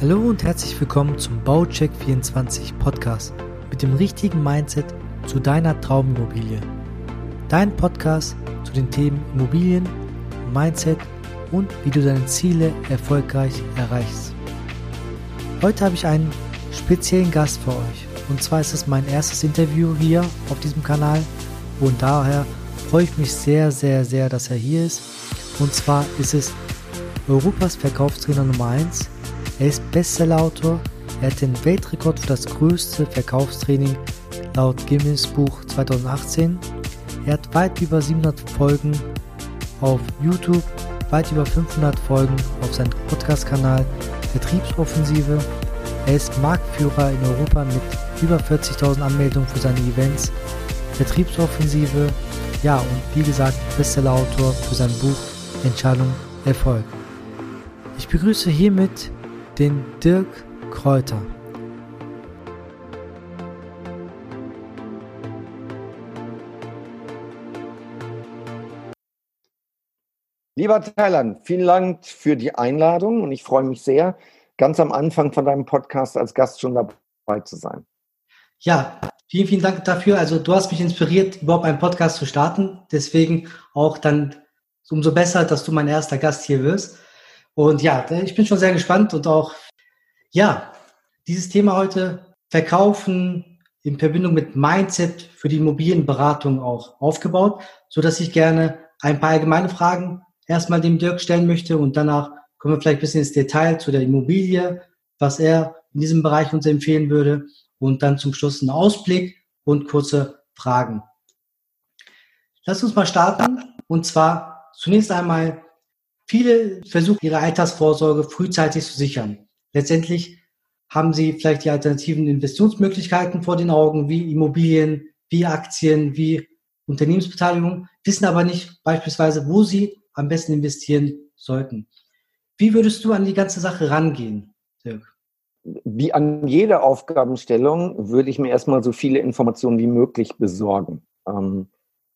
Hallo und herzlich willkommen zum Baucheck 24 Podcast mit dem richtigen Mindset zu deiner Traumimmobilie. Dein Podcast zu den Themen Immobilien, Mindset und wie du deine Ziele erfolgreich erreichst. Heute habe ich einen speziellen Gast für euch und zwar ist es mein erstes Interview hier auf diesem Kanal und daher freue ich mich sehr, sehr, sehr, dass er hier ist. Und zwar ist es Europas Verkaufstrainer Nummer 1 er ist Bestsellerautor, er hat den Weltrekord für das größte Verkaufstraining laut Guinness Buch 2018. Er hat weit über 700 Folgen auf YouTube, weit über 500 Folgen auf seinem Podcast-Kanal Vertriebsoffensive. Er ist Marktführer in Europa mit über 40.000 Anmeldungen für seine Events. Vertriebsoffensive, ja und wie gesagt Bestsellerautor für sein Buch Entscheidung Erfolg. Ich begrüße hiermit den Dirk Kräuter. Lieber Thailand, vielen Dank für die Einladung und ich freue mich sehr, ganz am Anfang von deinem Podcast als Gast schon dabei zu sein. Ja, vielen, vielen Dank dafür. Also du hast mich inspiriert, überhaupt einen Podcast zu starten. Deswegen auch dann umso besser, dass du mein erster Gast hier wirst. Und ja, ich bin schon sehr gespannt und auch, ja, dieses Thema heute Verkaufen in Verbindung mit Mindset für die Immobilienberatung auch aufgebaut, so dass ich gerne ein paar allgemeine Fragen erstmal dem Dirk stellen möchte und danach kommen wir vielleicht ein bisschen ins Detail zu der Immobilie, was er in diesem Bereich uns empfehlen würde und dann zum Schluss einen Ausblick und kurze Fragen. Lass uns mal starten und zwar zunächst einmal Viele versuchen ihre Altersvorsorge frühzeitig zu sichern. Letztendlich haben sie vielleicht die alternativen Investitionsmöglichkeiten vor den Augen, wie Immobilien, wie Aktien, wie Unternehmensbeteiligung, wissen aber nicht beispielsweise, wo sie am besten investieren sollten. Wie würdest du an die ganze Sache rangehen, Dirk? Wie an jeder Aufgabenstellung würde ich mir erstmal so viele Informationen wie möglich besorgen. Ähm,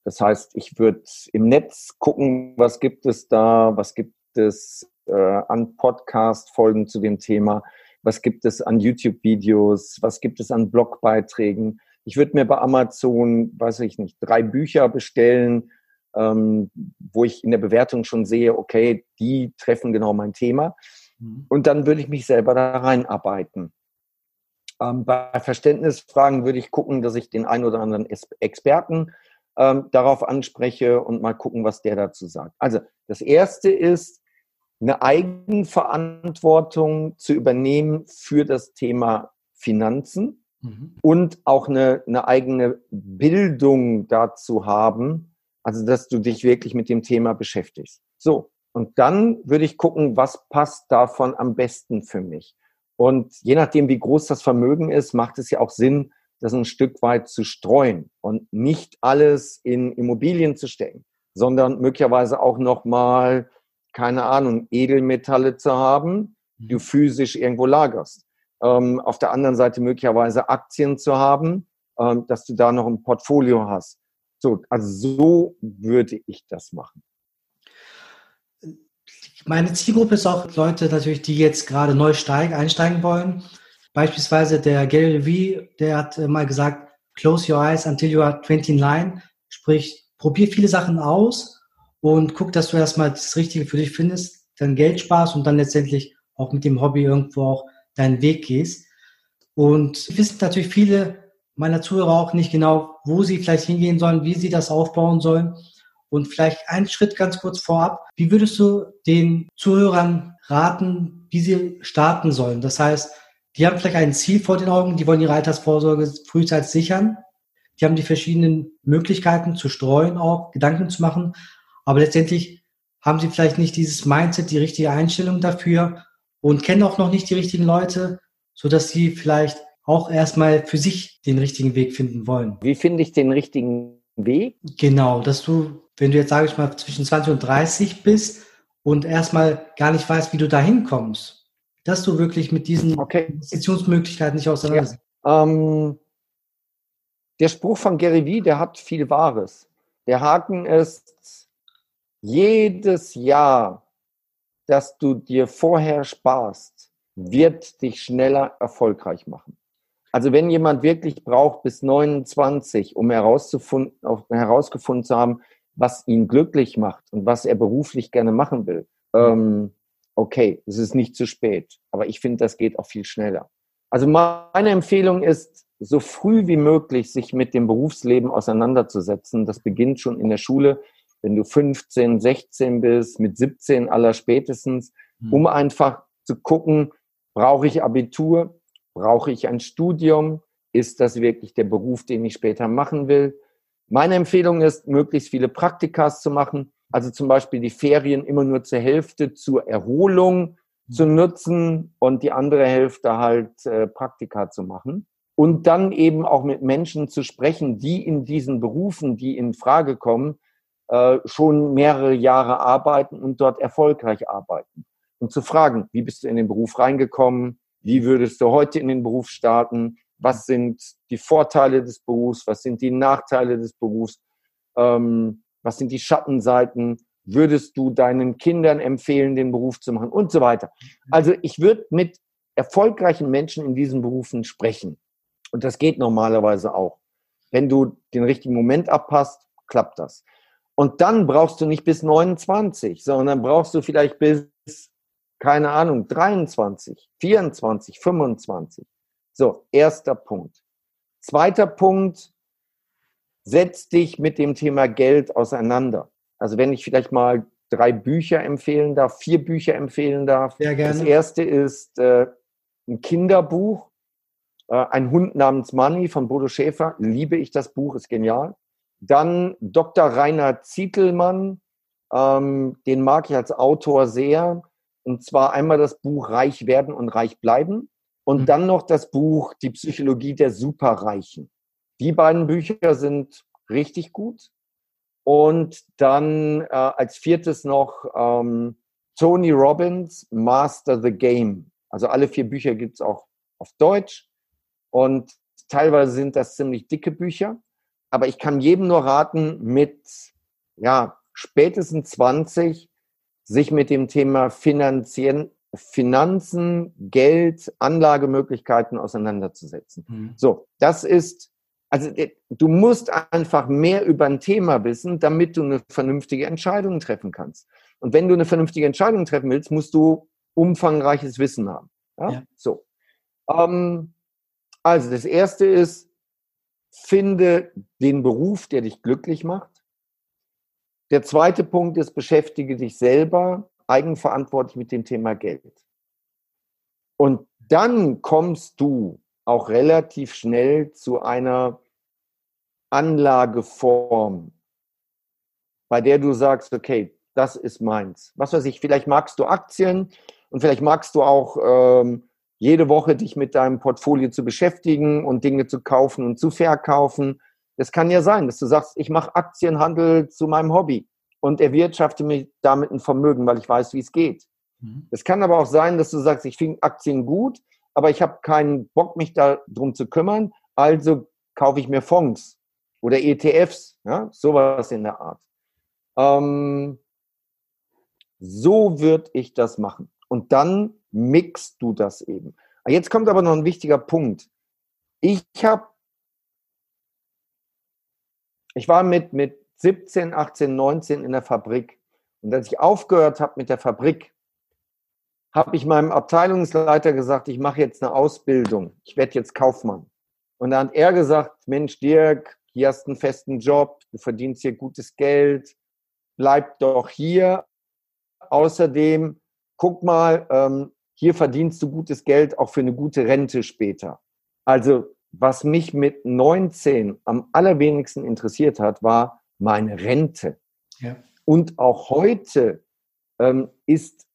das heißt, ich würde im Netz gucken, was gibt es da, was gibt es äh, an Podcast-Folgen zu dem Thema, was gibt es an YouTube-Videos, was gibt es an Blogbeiträgen. Ich würde mir bei Amazon, weiß ich nicht, drei Bücher bestellen, ähm, wo ich in der Bewertung schon sehe, okay, die treffen genau mein Thema. Mhm. Und dann würde ich mich selber da reinarbeiten. Ähm, bei Verständnisfragen würde ich gucken, dass ich den einen oder anderen Experten ähm, darauf anspreche und mal gucken, was der dazu sagt. Also das Erste ist, eine Eigenverantwortung zu übernehmen für das Thema Finanzen mhm. und auch eine, eine eigene Bildung dazu haben, also dass du dich wirklich mit dem Thema beschäftigst. So, und dann würde ich gucken, was passt davon am besten für mich. Und je nachdem, wie groß das Vermögen ist, macht es ja auch Sinn, das ein Stück weit zu streuen und nicht alles in Immobilien zu stecken, sondern möglicherweise auch nochmal, keine Ahnung, Edelmetalle zu haben, die du mhm. physisch irgendwo lagerst. Ähm, auf der anderen Seite möglicherweise Aktien zu haben, ähm, dass du da noch ein Portfolio hast. So, also so würde ich das machen. Meine Zielgruppe ist auch Leute natürlich, die jetzt gerade neu steigen, einsteigen wollen Beispielsweise der Gary Vee, der hat äh, mal gesagt, close your eyes until you are 29, sprich, probier viele Sachen aus und guck, dass du erstmal das Richtige für dich findest, dann Geld sparst und dann letztendlich auch mit dem Hobby irgendwo auch deinen Weg gehst. Und wissen natürlich viele meiner Zuhörer auch nicht genau, wo sie vielleicht hingehen sollen, wie sie das aufbauen sollen. Und vielleicht einen Schritt ganz kurz vorab. Wie würdest du den Zuhörern raten, wie sie starten sollen? Das heißt, die haben vielleicht ein Ziel vor den Augen, die wollen ihre Altersvorsorge frühzeitig sichern. Die haben die verschiedenen Möglichkeiten zu streuen, auch Gedanken zu machen. Aber letztendlich haben sie vielleicht nicht dieses Mindset, die richtige Einstellung dafür und kennen auch noch nicht die richtigen Leute, so dass sie vielleicht auch erstmal für sich den richtigen Weg finden wollen. Wie finde ich den richtigen Weg? Genau, dass du, wenn du jetzt, sage ich mal, zwischen 20 und 30 bist und erstmal gar nicht weißt, wie du da hinkommst, dass du wirklich mit diesen okay. Investitionsmöglichkeiten nicht auseinandersetzt? Ja. Ähm, der Spruch von Gary Vee, der hat viel Wahres. Der Haken ist, jedes Jahr, dass du dir vorher sparst, wird dich schneller erfolgreich machen. Also wenn jemand wirklich braucht bis 29, um herauszufinden, herausgefunden zu haben, was ihn glücklich macht und was er beruflich gerne machen will, ähm, okay, es ist nicht zu spät. Aber ich finde, das geht auch viel schneller. Also meine Empfehlung ist, so früh wie möglich sich mit dem Berufsleben auseinanderzusetzen. Das beginnt schon in der Schule, wenn du 15, 16 bist, mit 17 aller spätestens, hm. um einfach zu gucken, brauche ich Abitur, brauche ich ein Studium, ist das wirklich der Beruf, den ich später machen will. Meine Empfehlung ist, möglichst viele Praktikas zu machen, also zum Beispiel die Ferien immer nur zur Hälfte zur Erholung zu nutzen und die andere Hälfte halt äh, Praktika zu machen. Und dann eben auch mit Menschen zu sprechen, die in diesen Berufen, die in Frage kommen, äh, schon mehrere Jahre arbeiten und dort erfolgreich arbeiten. Und zu fragen, wie bist du in den Beruf reingekommen? Wie würdest du heute in den Beruf starten? Was sind die Vorteile des Berufs? Was sind die Nachteile des Berufs? Ähm, was sind die Schattenseiten? Würdest du deinen Kindern empfehlen, den Beruf zu machen und so weiter? Also ich würde mit erfolgreichen Menschen in diesen Berufen sprechen. Und das geht normalerweise auch. Wenn du den richtigen Moment abpasst, klappt das. Und dann brauchst du nicht bis 29, sondern brauchst du vielleicht bis, keine Ahnung, 23, 24, 25. So, erster Punkt. Zweiter Punkt, setz dich mit dem Thema Geld auseinander. Also wenn ich vielleicht mal drei Bücher empfehlen darf, vier Bücher empfehlen darf. Sehr gerne. Das erste ist äh, ein Kinderbuch, äh, Ein Hund namens Money von Bodo Schäfer. Liebe ich das Buch, ist genial. Dann Dr. Rainer Zietelmann, ähm, den mag ich als Autor sehr. Und zwar einmal das Buch Reich werden und reich bleiben und mhm. dann noch das Buch Die Psychologie der Superreichen. Die beiden Bücher sind richtig gut. Und dann äh, als viertes noch ähm, Tony Robbins, Master the Game. Also alle vier Bücher gibt es auch auf Deutsch. Und teilweise sind das ziemlich dicke Bücher. Aber ich kann jedem nur raten, mit ja, spätestens 20 sich mit dem Thema Finanzien, Finanzen, Geld, Anlagemöglichkeiten auseinanderzusetzen. Mhm. So, das ist also äh, du musst einfach mehr über ein Thema wissen, damit du eine vernünftige Entscheidung treffen kannst. Und wenn du eine vernünftige Entscheidung treffen willst, musst du umfangreiches Wissen haben. Ja? ja. So. Ähm, also das erste ist, finde den Beruf, der dich glücklich macht. Der zweite Punkt ist, beschäftige dich selber eigenverantwortlich mit dem Thema Geld. Und dann kommst du auch relativ schnell zu einer Anlageform, bei der du sagst, okay, das ist meins. Was weiß ich, vielleicht magst du Aktien und vielleicht magst du auch ähm, jede Woche dich mit deinem Portfolio zu beschäftigen und Dinge zu kaufen und zu verkaufen. Es kann ja sein, dass du sagst, ich mache Aktienhandel zu meinem Hobby und erwirtschafte mir damit ein Vermögen, weil ich weiß, wie es geht. Mhm. Es kann aber auch sein, dass du sagst, ich finde Aktien gut, aber ich habe keinen Bock, mich darum zu kümmern, also kaufe ich mir Fonds oder ETFs, ja, sowas in der Art. Ähm, so würde ich das machen. Und dann mixt du das eben. Jetzt kommt aber noch ein wichtiger Punkt. Ich habe, ich war mit, mit 17, 18, 19 in der Fabrik. Und als ich aufgehört habe mit der Fabrik, habe ich meinem Abteilungsleiter gesagt, ich mache jetzt eine Ausbildung. Ich werde jetzt Kaufmann. Und dann hat er gesagt, Mensch, Dirk, hier hast du einen festen Job, du verdienst hier gutes Geld, bleib doch hier. Außerdem, guck mal, ähm, hier verdienst du gutes Geld auch für eine gute Rente später. Also, was mich mit 19 am allerwenigsten interessiert hat, war meine Rente. Ja. Und auch heute ähm, ist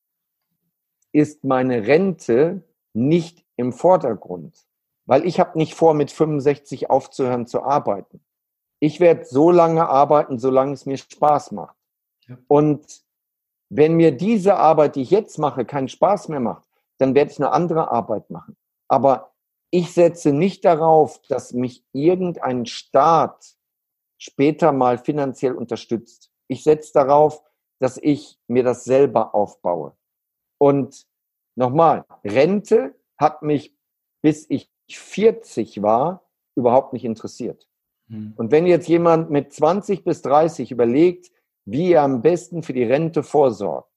ist meine Rente nicht im Vordergrund, weil ich habe nicht vor, mit 65 aufzuhören zu arbeiten. Ich werde so lange arbeiten, solange es mir Spaß macht. Ja. Und wenn mir diese Arbeit, die ich jetzt mache, keinen Spaß mehr macht, dann werde ich eine andere Arbeit machen. Aber ich setze nicht darauf, dass mich irgendein Staat später mal finanziell unterstützt. Ich setze darauf, dass ich mir das selber aufbaue. Und Nochmal, Rente hat mich, bis ich 40 war, überhaupt nicht interessiert. Mhm. Und wenn jetzt jemand mit 20 bis 30 überlegt, wie er am besten für die Rente vorsorgt,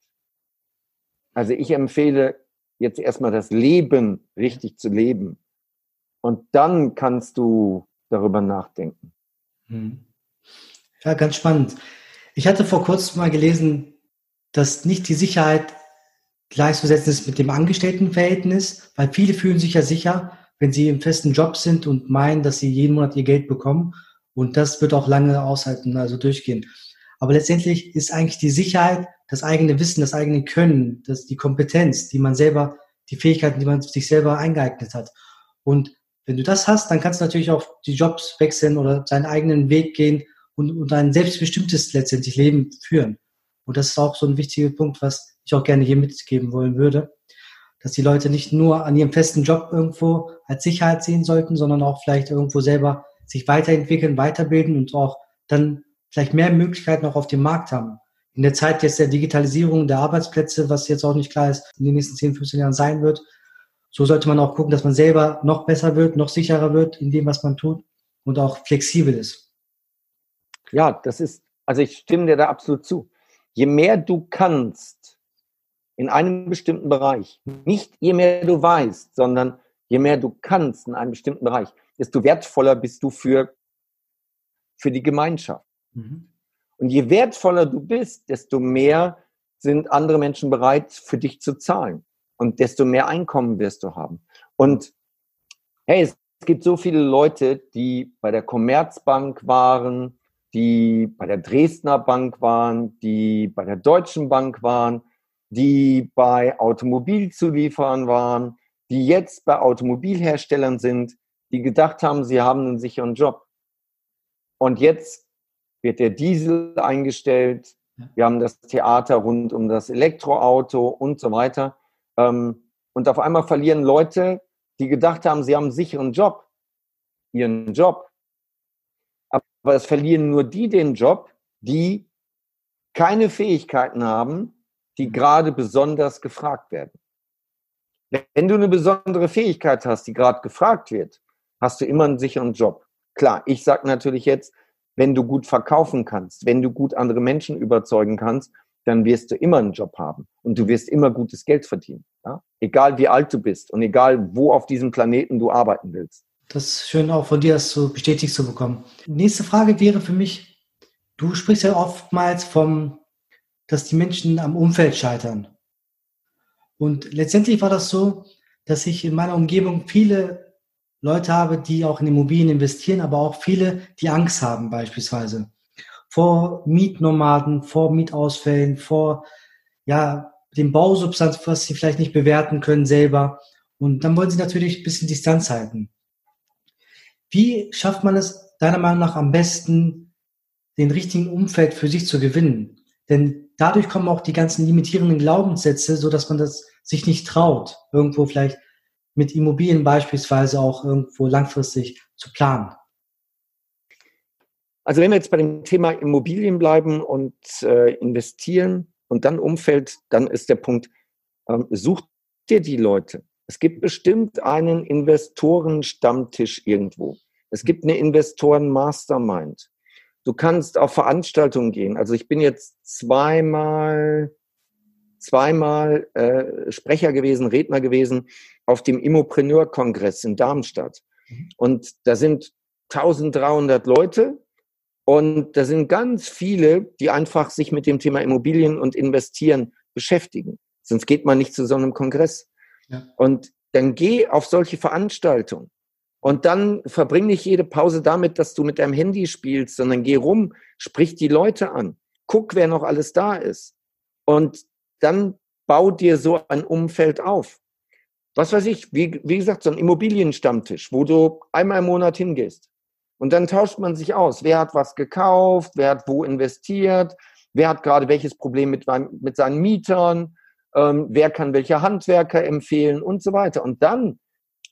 also ich empfehle jetzt erstmal das Leben richtig zu leben. Und dann kannst du darüber nachdenken. Mhm. Ja, ganz spannend. Ich hatte vor kurzem mal gelesen, dass nicht die Sicherheit gleichzusetzen ist mit dem Angestelltenverhältnis, weil viele fühlen sich ja sicher, wenn sie im festen Job sind und meinen, dass sie jeden Monat ihr Geld bekommen. Und das wird auch lange aushalten, also durchgehen. Aber letztendlich ist eigentlich die Sicherheit, das eigene Wissen, das eigene Können, das, die Kompetenz, die man selber, die Fähigkeiten, die man sich selber eingeeignet hat. Und wenn du das hast, dann kannst du natürlich auch die Jobs wechseln oder seinen eigenen Weg gehen und, und ein selbstbestimmtes letztendlich Leben führen. Und das ist auch so ein wichtiger Punkt, was ich auch gerne hier mitgeben wollen würde, dass die Leute nicht nur an ihrem festen Job irgendwo als Sicherheit sehen sollten, sondern auch vielleicht irgendwo selber sich weiterentwickeln, weiterbilden und auch dann vielleicht mehr Möglichkeiten auch auf dem Markt haben. In der Zeit jetzt der Digitalisierung der Arbeitsplätze, was jetzt auch nicht klar ist, in den nächsten 10, 15 Jahren sein wird, so sollte man auch gucken, dass man selber noch besser wird, noch sicherer wird in dem, was man tut und auch flexibel ist. Ja, das ist, also ich stimme dir da absolut zu. Je mehr du kannst in einem bestimmten Bereich, nicht je mehr du weißt, sondern je mehr du kannst in einem bestimmten Bereich, desto wertvoller bist du für, für die Gemeinschaft. Mhm. Und je wertvoller du bist, desto mehr sind andere Menschen bereit, für dich zu zahlen und desto mehr Einkommen wirst du haben. Und hey, es gibt so viele Leute, die bei der Commerzbank waren, die bei der Dresdner Bank waren, die bei der Deutschen Bank waren, die bei Automobilzulieferern waren, die jetzt bei Automobilherstellern sind, die gedacht haben, sie haben einen sicheren Job. Und jetzt wird der Diesel eingestellt. Wir haben das Theater rund um das Elektroauto und so weiter. Ähm, und auf einmal verlieren Leute, die gedacht haben, sie haben einen sicheren Job, ihren Job. Aber es verlieren nur die den Job, die keine Fähigkeiten haben, die gerade besonders gefragt werden. Wenn du eine besondere Fähigkeit hast, die gerade gefragt wird, hast du immer einen sicheren Job. Klar, ich sage natürlich jetzt, wenn du gut verkaufen kannst, wenn du gut andere Menschen überzeugen kannst, dann wirst du immer einen Job haben und du wirst immer gutes Geld verdienen. Ja? Egal wie alt du bist und egal wo auf diesem Planeten du arbeiten willst. Das ist schön auch von dir, das so bestätigt zu bekommen. Nächste Frage wäre für mich, du sprichst ja oftmals vom, dass die Menschen am Umfeld scheitern. Und letztendlich war das so, dass ich in meiner Umgebung viele Leute habe, die auch in Immobilien investieren, aber auch viele, die Angst haben beispielsweise vor Mietnomaden, vor Mietausfällen, vor ja, dem Bausubstanz, was sie vielleicht nicht bewerten können selber. Und dann wollen sie natürlich ein bisschen Distanz halten. Wie schafft man es deiner Meinung nach am besten, den richtigen Umfeld für sich zu gewinnen? Denn dadurch kommen auch die ganzen limitierenden Glaubenssätze, so dass man das sich nicht traut, irgendwo vielleicht mit Immobilien beispielsweise auch irgendwo langfristig zu planen. Also wenn wir jetzt bei dem Thema Immobilien bleiben und äh, investieren und dann Umfeld, dann ist der Punkt, ähm, such dir die Leute. Es gibt bestimmt einen Investorenstammtisch irgendwo. Es gibt eine Investoren-Mastermind. Du kannst auf Veranstaltungen gehen. Also ich bin jetzt zweimal, zweimal äh, Sprecher gewesen, Redner gewesen auf dem Immopreneur-Kongress in Darmstadt. Mhm. Und da sind 1300 Leute und da sind ganz viele, die einfach sich mit dem Thema Immobilien und Investieren beschäftigen. Sonst geht man nicht zu so einem Kongress. Ja. Und dann geh auf solche Veranstaltungen. Und dann verbring nicht jede Pause damit, dass du mit deinem Handy spielst, sondern geh rum, sprich die Leute an, guck, wer noch alles da ist. Und dann bau dir so ein Umfeld auf. Was weiß ich, wie, wie gesagt, so ein Immobilienstammtisch, wo du einmal im Monat hingehst. Und dann tauscht man sich aus. Wer hat was gekauft? Wer hat wo investiert? Wer hat gerade welches Problem mit, mit seinen Mietern? Ähm, wer kann welche Handwerker empfehlen und so weiter. Und dann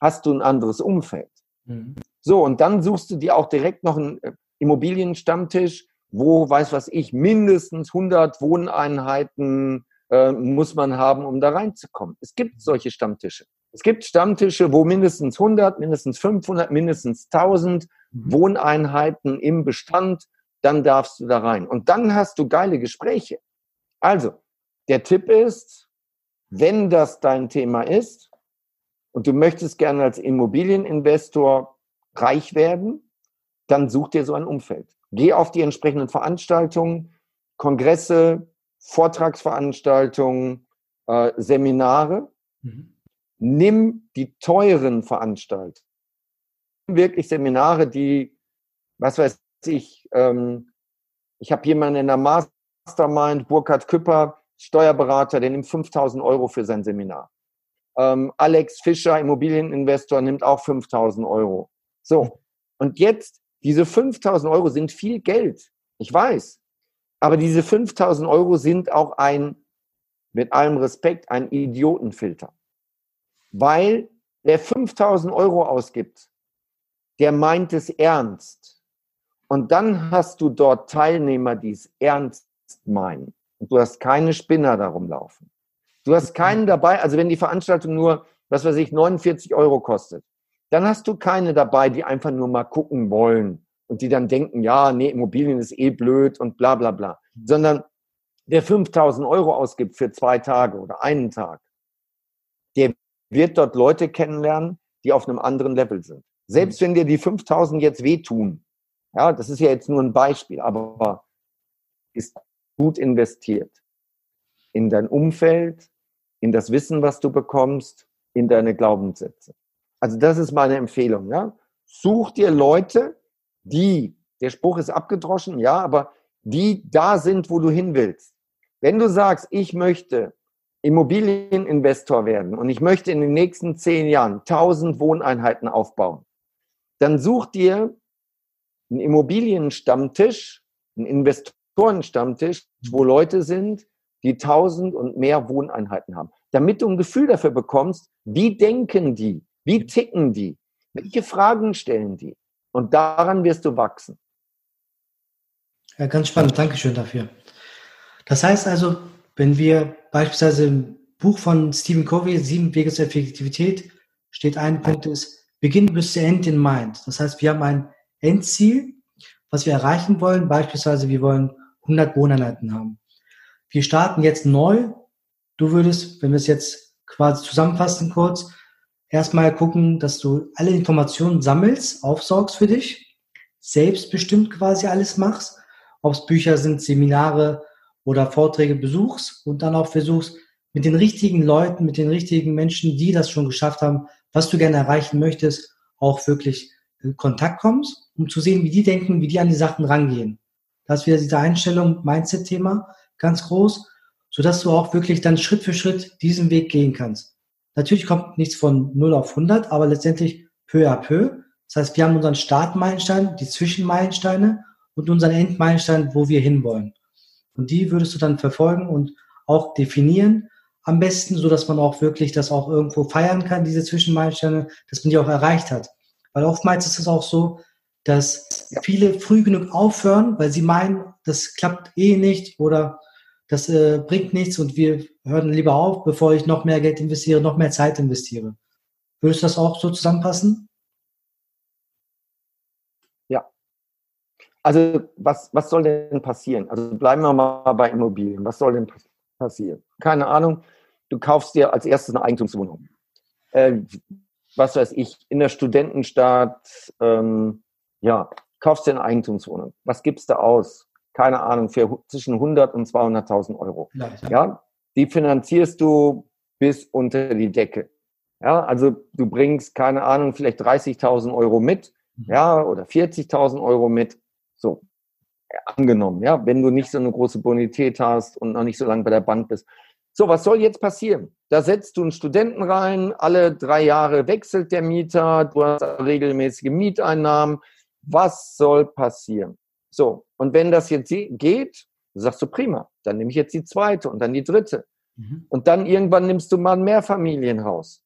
hast du ein anderes Umfeld. Mhm. So, und dann suchst du dir auch direkt noch einen äh, Immobilienstammtisch, wo, weiß was ich, mindestens 100 Wohneinheiten äh, muss man haben, um da reinzukommen. Es gibt solche Stammtische. Es gibt Stammtische, wo mindestens 100, mindestens 500, mindestens 1000 mhm. Wohneinheiten im Bestand, dann darfst du da rein. Und dann hast du geile Gespräche. Also, der Tipp ist, wenn das dein Thema ist und du möchtest gerne als Immobilieninvestor reich werden, dann such dir so ein Umfeld. Geh auf die entsprechenden Veranstaltungen, Kongresse, Vortragsveranstaltungen, äh, Seminare. Mhm. Nimm die teuren Veranstaltungen. Wirklich Seminare, die, was weiß ich, ähm, ich habe jemanden in der Mastermind, Burkhard Küpper, Steuerberater, der nimmt 5000 Euro für sein Seminar. Ähm, Alex Fischer, Immobilieninvestor, nimmt auch 5000 Euro. So, und jetzt, diese 5000 Euro sind viel Geld. Ich weiß. Aber diese 5000 Euro sind auch ein, mit allem Respekt, ein Idiotenfilter. Weil der 5000 Euro ausgibt, der meint es ernst. Und dann hast du dort Teilnehmer, die es ernst meinen. Und du hast keine Spinner darum laufen. Du hast keinen dabei, also wenn die Veranstaltung nur, was weiß ich, 49 Euro kostet, dann hast du keine dabei, die einfach nur mal gucken wollen und die dann denken, ja, nee, Immobilien ist eh blöd und bla bla bla. Sondern der 5000 Euro ausgibt für zwei Tage oder einen Tag, der wird dort Leute kennenlernen, die auf einem anderen Level sind. Selbst wenn dir die 5000 jetzt wehtun, ja, das ist ja jetzt nur ein Beispiel, aber ist gut investiert in dein Umfeld, in das Wissen, was du bekommst, in deine Glaubenssätze. Also das ist meine Empfehlung. Ja? Such dir Leute, die, der Spruch ist abgedroschen, ja, aber die da sind, wo du hin willst. Wenn du sagst, ich möchte Immobilieninvestor werden und ich möchte in den nächsten zehn Jahren 1000 Wohneinheiten aufbauen, dann such dir einen Immobilienstammtisch, einen Investorenstammtisch, wo Leute sind, die 1000 und mehr Wohneinheiten haben, damit du ein Gefühl dafür bekommst, wie denken die, wie ticken die? Welche Fragen stellen die? Und daran wirst du wachsen. Ja, ganz spannend. Dankeschön dafür. Das heißt also, wenn wir beispielsweise im Buch von Stephen Covey, Sieben Wege zur Effektivität, steht ein Punkt ist, Beginn bis zu End in Mind. Das heißt, wir haben ein Endziel, was wir erreichen wollen. Beispielsweise, wir wollen 100 Wohneinheiten haben. Wir starten jetzt neu. Du würdest, wenn wir es jetzt quasi zusammenfassen kurz, erstmal gucken, dass du alle Informationen sammelst, aufsaugst für dich, selbstbestimmt quasi alles machst, ob es Bücher sind, Seminare oder Vorträge besuchst und dann auch versuchst, mit den richtigen Leuten, mit den richtigen Menschen, die das schon geschafft haben, was du gerne erreichen möchtest, auch wirklich in Kontakt kommst, um zu sehen, wie die denken, wie die an die Sachen rangehen. Das ist wieder diese Einstellung, Mindset-Thema, ganz groß, sodass du auch wirklich dann Schritt für Schritt diesen Weg gehen kannst. Natürlich kommt nichts von 0 auf 100, aber letztendlich peu à peu. Das heißt, wir haben unseren Startmeilenstein, die Zwischenmeilensteine und unseren Endmeilenstein, wo wir hinwollen. Und die würdest du dann verfolgen und auch definieren. Am besten, so dass man auch wirklich das auch irgendwo feiern kann, diese Zwischenmeilensteine, dass man die auch erreicht hat. Weil oftmals ist es auch so, dass viele früh genug aufhören, weil sie meinen, das klappt eh nicht oder das äh, bringt nichts und wir hören lieber auf, bevor ich noch mehr Geld investiere, noch mehr Zeit investiere. Würdest du das auch so zusammenfassen? Ja. Also was, was soll denn passieren? Also bleiben wir mal bei Immobilien. Was soll denn passieren? Keine Ahnung. Du kaufst dir als erstes eine Eigentumswohnung. Äh, was weiß ich, in der Studentenstadt, ähm, ja, kaufst dir eine Eigentumswohnung. Was gibst du aus? Keine Ahnung, für zwischen 100 und 200.000 Euro. Ja, ja, die finanzierst du bis unter die Decke. Ja, also du bringst, keine Ahnung, vielleicht 30.000 Euro mit, mhm. ja, oder 40.000 Euro mit. So, angenommen, ja, wenn du nicht so eine große Bonität hast und noch nicht so lange bei der Bank bist. So, was soll jetzt passieren? Da setzt du einen Studenten rein, alle drei Jahre wechselt der Mieter, du hast regelmäßige Mieteinnahmen. Was soll passieren? So, und wenn das jetzt geht, sagst du prima, dann nehme ich jetzt die zweite und dann die dritte. Mhm. Und dann irgendwann nimmst du mal ein Mehrfamilienhaus.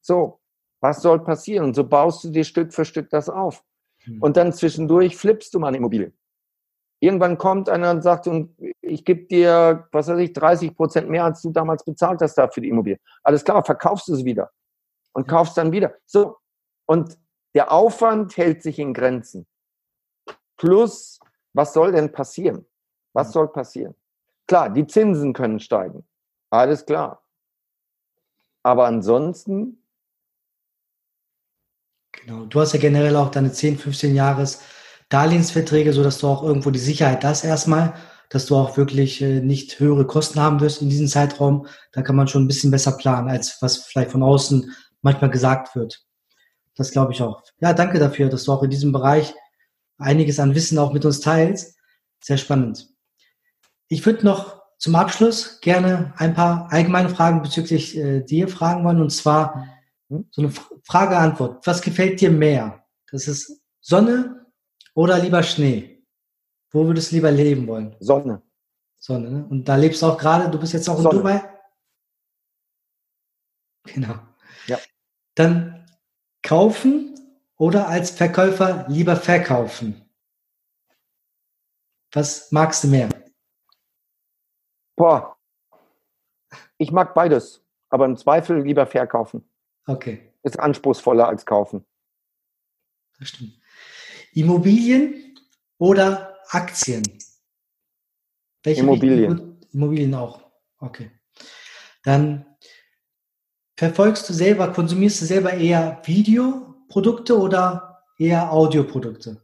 So, was soll passieren? Und so baust du dir Stück für Stück das auf. Mhm. Und dann zwischendurch flippst du mal eine Immobilie. Irgendwann kommt einer und sagt, und ich gebe dir, was weiß ich, 30 Prozent mehr, als du damals bezahlt hast da für die Immobilie. Alles klar, verkaufst du es wieder und kaufst dann wieder. So. Und der Aufwand hält sich in Grenzen. Plus, was soll denn passieren? Was soll passieren? Klar, die Zinsen können steigen. Alles klar. Aber ansonsten. Genau. Du hast ja generell auch deine 10, 15 Jahres Darlehensverträge, sodass du auch irgendwo die Sicherheit hast erstmal, dass du auch wirklich äh, nicht höhere Kosten haben wirst in diesem Zeitraum. Da kann man schon ein bisschen besser planen, als was vielleicht von außen manchmal gesagt wird. Das glaube ich auch. Ja, danke dafür, dass du auch in diesem Bereich einiges an Wissen auch mit uns teilst. Sehr spannend. Ich würde noch zum Abschluss gerne ein paar allgemeine Fragen bezüglich äh, dir fragen wollen. Und zwar so eine Frage-Antwort. Was gefällt dir mehr? Das ist Sonne oder lieber Schnee? Wo würdest du lieber leben wollen? Sonne. Sonne, ne? Und da lebst du auch gerade, du bist jetzt auch in Sonne. Dubai? Genau. Ja. Dann kaufen oder als Verkäufer lieber verkaufen? Was magst du mehr? Boah. Ich mag beides, aber im Zweifel lieber verkaufen. Okay, Ist anspruchsvoller als kaufen. das stimmt. Immobilien oder Aktien? Welche Immobilien. Immobilien auch. Okay. Dann verfolgst du selber, konsumierst du selber eher Videoprodukte oder eher Audioprodukte?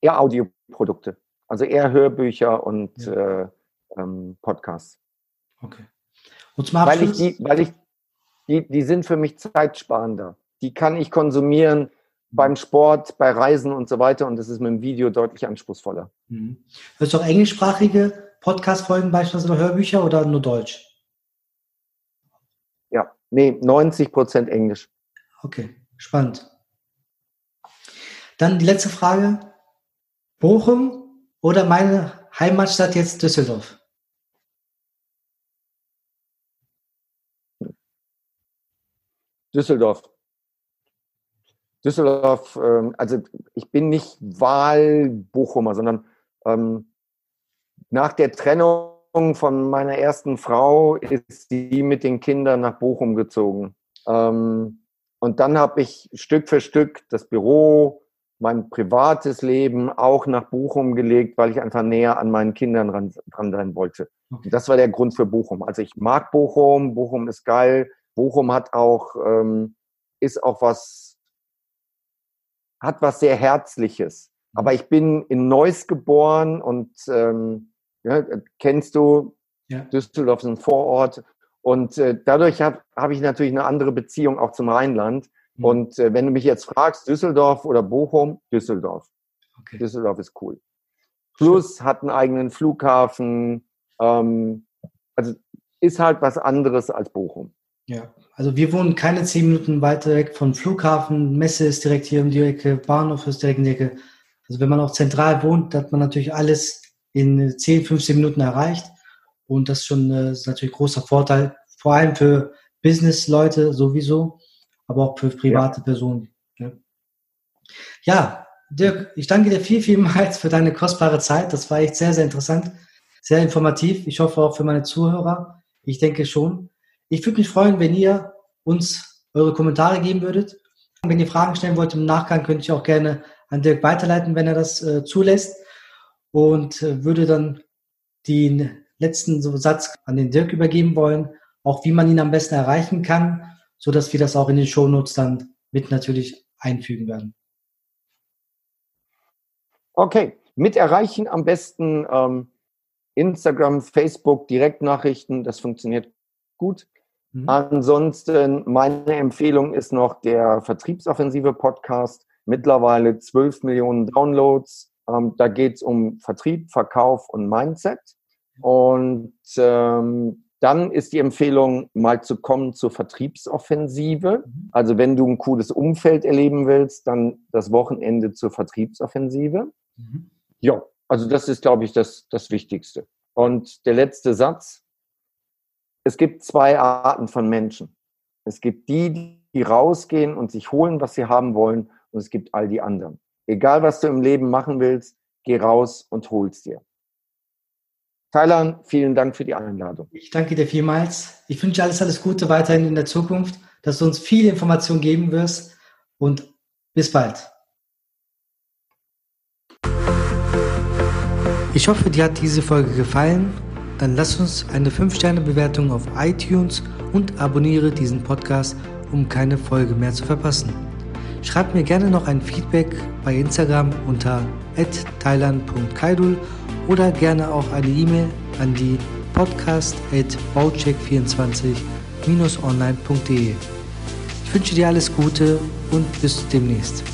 Eher Audioprodukte. Also eher Hörbücher und Ja. äh, ähm, Podcasts. Okay. Und zum Weil ich die, weil ich, die, die sind für mich zeitsparender. Die kann ich konsumieren beim Sport, bei Reisen und so weiter und das ist mit dem Video deutlich anspruchsvoller. Mhm. hörst du auch englischsprachige Podcast-Folgen beispielsweise oder Hörbücher oder nur Deutsch? Nee, 90 Prozent Englisch. Okay, spannend. Dann die letzte Frage. Bochum oder meine Heimatstadt jetzt Düsseldorf? Düsseldorf. Düsseldorf, ähm, also ich bin nicht Wahlbochumer, sondern ähm, nach der Trennung von meiner ersten Frau ist sie mit den Kindern nach Bochum gezogen. Ähm, und dann habe ich Stück für Stück das Büro, mein privates Leben auch nach Bochum gelegt, weil ich einfach näher an meinen Kindern ran, dran sein wollte. Okay. Das war der Grund für Bochum. Also ich mag Bochum, Bochum ist geil. Bochum hat auch, ähm, ist auch was, hat was sehr Herzliches. Aber ich bin in Neuss geboren und ähm, ja, kennst du, Ja. Düsseldorf ist ein Vorort. Und äh, dadurch habe hab ich natürlich eine andere Beziehung auch zum Rheinland. Mhm. Und äh, wenn du mich jetzt fragst, Düsseldorf oder Bochum, Düsseldorf. Okay. Düsseldorf ist cool. Plus hat einen eigenen Flughafen. Ähm, also ist halt was anderes als Bochum. Ja, also wir wohnen keine zehn Minuten weiter weg von Flughafen, Messe ist direkt hier um die Ecke, Bahnhof ist direkt in die Ecke. Also wenn man auch zentral wohnt, hat man natürlich alles in 10, 15 Minuten erreicht. Und das ist schon äh, ist natürlich ein großer Vorteil, vor allem für Business-Leute sowieso, aber auch für private Personen. Ja. ja, Dirk, ich danke dir viel, vielmals für deine kostbare Zeit. Das war echt sehr, sehr interessant, sehr informativ. Ich hoffe auch für meine Zuhörer. Ich denke schon. Ich würde mich freuen, wenn ihr uns eure Kommentare geben würdet. Wenn ihr Fragen stellen wollt im Nachgang, könnt ihr auch gerne an Dirk weiterleiten, wenn er das äh, zulässt. Und äh, würde dann den letzten Satz an den Dirk übergeben wollen, auch wie man ihn am besten erreichen kann, so dass wir das auch in den Shownotes dann mit natürlich einfügen werden. Okay, mit erreichen am besten ähm, Instagram, Facebook, Direktnachrichten, das funktioniert gut. Mhm. Ansonsten, meine Empfehlung ist noch der Vertriebsoffensive Podcast. Mittlerweile 12 Millionen Downloads. Ähm, da geht es um Vertrieb, Verkauf und Mindset. Und ähm, dann ist die Empfehlung, mal zu kommen zur Vertriebsoffensive. Mhm. Also wenn du ein cooles Umfeld erleben willst, dann das Wochenende zur Vertriebsoffensive. Mhm. Ja, also das ist, glaube ich, das, das Wichtigste. Und der letzte Satz. Es gibt zwei Arten von Menschen. Es gibt die, die rausgehen und sich holen, was sie haben wollen. Und es gibt all die anderen. Egal, was du im Leben machen willst, geh raus und hol's dir. Thailand, vielen Dank für die Einladung. Ich danke dir vielmals. Ich wünsche alles, alles Gute weiterhin in der Zukunft, dass du uns viele Informationen geben wirst und bis bald. Ich hoffe, dir hat diese Folge gefallen. Dann lass uns eine 5-Sterne-Bewertung auf iTunes und abonniere diesen Podcast, um keine Folge mehr zu verpassen. Schreib mir gerne noch ein Feedback bei Instagram unter thailand.kaidul oder gerne auch eine E-Mail an die podcast.baucheck24-online.de. Ich wünsche dir alles Gute und bis demnächst.